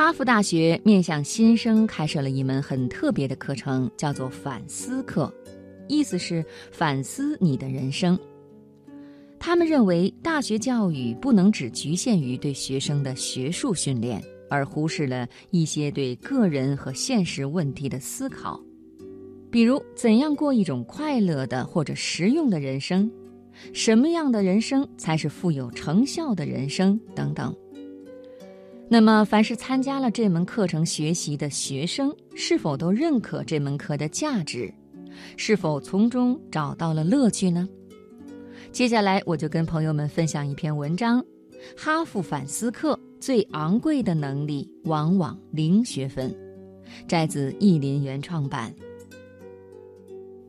哈佛大学面向新生开设了一门很特别的课程，叫做反思课，意思是反思你的人生。他们认为，大学教育不能只局限于对学生的学术训练，而忽视了一些对个人和现实问题的思考，比如怎样过一种快乐的或者实用的人生，什么样的人生才是富有成效的人生等等。那么，凡是参加了这门课程学习的学生，是否都认可这门课的价值？是否从中找到了乐趣呢？接下来，我就跟朋友们分享一篇文章：哈佛反思课最昂贵的能力往往零学分，摘自译林原创版。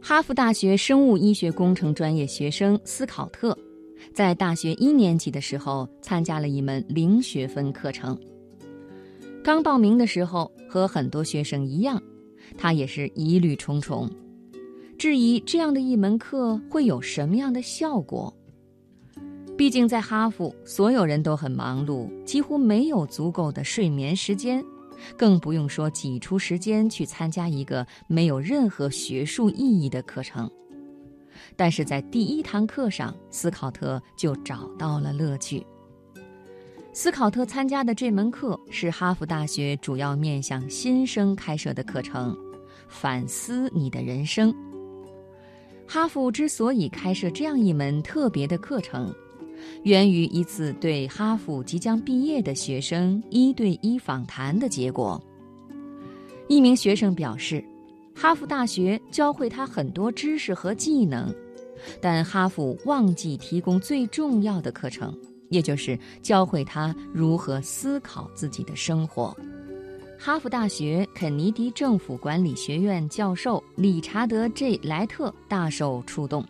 哈佛大学生物医学工程专业学生斯考特，在大学一年级的时候参加了一门零学分课程。刚报名的时候，和很多学生一样，他也是疑虑重重，质疑这样的一门课会有什么样的效果。毕竟在哈佛，所有人都很忙碌，几乎没有足够的睡眠时间，更不用说挤出时间去参加一个没有任何学术意义的课程。但是在第一堂课上，斯考特就找到了乐趣。斯考特参加的这门课是哈佛大学主要面向新生开设的课程，反思你的人生。哈佛之所以开设这样一门特别的课程，源于一次对哈佛即将毕业的学生一对一访谈的结果。一名学生表示，哈佛大学教会他很多知识和技能，但哈佛忘记提供最重要的课程。也就是教会他如何思考自己的生活。哈佛大学肯尼迪政府管理学院教授理查德 ·J· 莱特大受触动，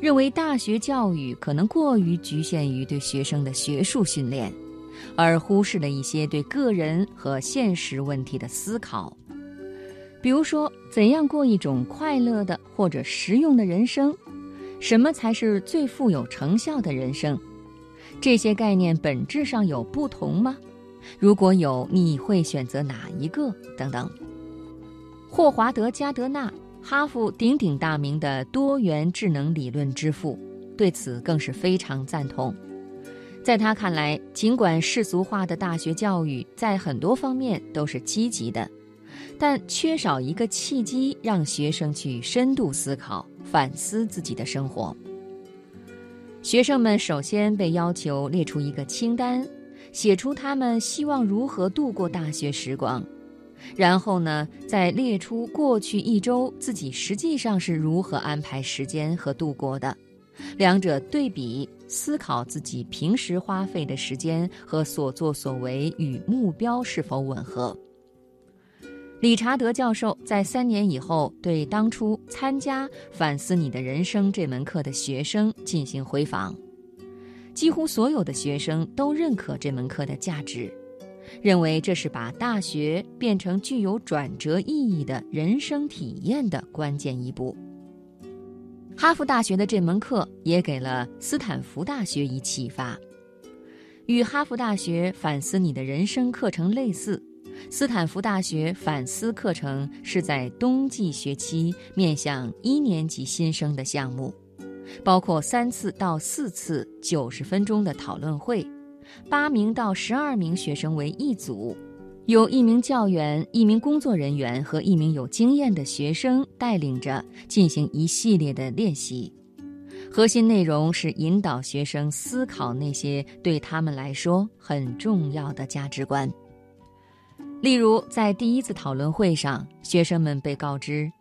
认为大学教育可能过于局限于对学生的学术训练，而忽视了一些对个人和现实问题的思考，比如说怎样过一种快乐的或者实用的人生，什么才是最富有成效的人生。这些概念本质上有不同吗？如果有，你会选择哪一个？等等。霍华德·加德纳，哈佛鼎鼎大名的多元智能理论之父，对此更是非常赞同。在他看来，尽管世俗化的大学教育在很多方面都是积极的，但缺少一个契机，让学生去深度思考、反思自己的生活。学生们首先被要求列出一个清单，写出他们希望如何度过大学时光，然后呢，再列出过去一周自己实际上是如何安排时间和度过的，两者对比，思考自己平时花费的时间和所作所为与目标是否吻合。理查德教授在三年以后对当初参加《反思你的人生》这门课的学生进行回访，几乎所有的学生都认可这门课的价值，认为这是把大学变成具有转折意义的人生体验的关键一步。哈佛大学的这门课也给了斯坦福大学以启发，与哈佛大学《反思你的人生》课程类似。斯坦福大学反思课程是在冬季学期面向一年级新生的项目，包括三次到四次九十分钟的讨论会，八名到十二名学生为一组，由一名教员、一名工作人员和一名有经验的学生带领着进行一系列的练习。核心内容是引导学生思考那些对他们来说很重要的价值观。例如，在第一次讨论会上，学生们被告知，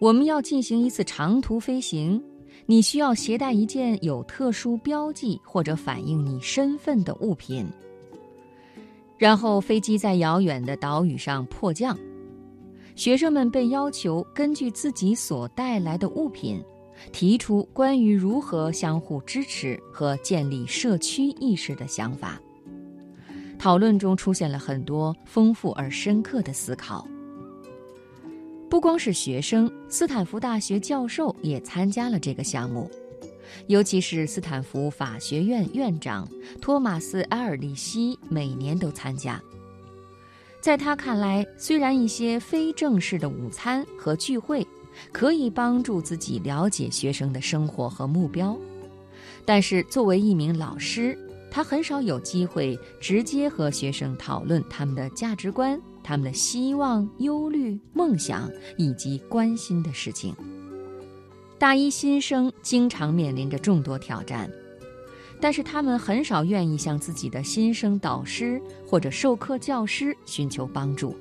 我们要进行一次长途飞行，你需要携带一件有特殊标记或者反映你身份的物品。然后，飞机在遥远的岛屿上迫降，学生们被要求根据自己所带来的物品，提出关于如何相互支持和建立社区意识的想法。讨论中出现了很多丰富而深刻的思考。不光是学生，斯坦福大学教授也参加了这个项目，尤其是斯坦福法学院院长托马斯·埃尔利希每年都参加。在他看来，虽然一些非正式的午餐和聚会可以帮助自己了解学生的生活和目标，但是作为一名老师，他很少有机会直接和学生讨论他们的价值观、他们的希望、忧虑、梦想以及关心的事情。大一新生经常面临着众多挑战。但是他们很少愿意向自己的新生导师或者授课教师寻求帮助。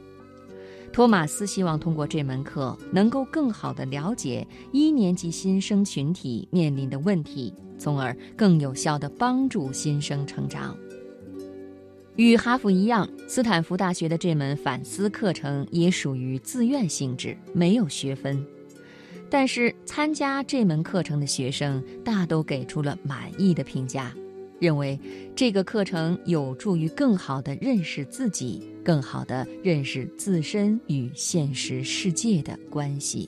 托马斯希望通过这门课，能够更好地了解一年级新生群体面临的问题，从而更有效地帮助新生成长。与哈佛一样，斯坦福大学的这门反思课程也属于自愿性质，没有学分。但是参加这门课程的学生大都给出了满意的评价，认为这个课程有助于更好地认识自己，更好地认识自身与现实世界的关系。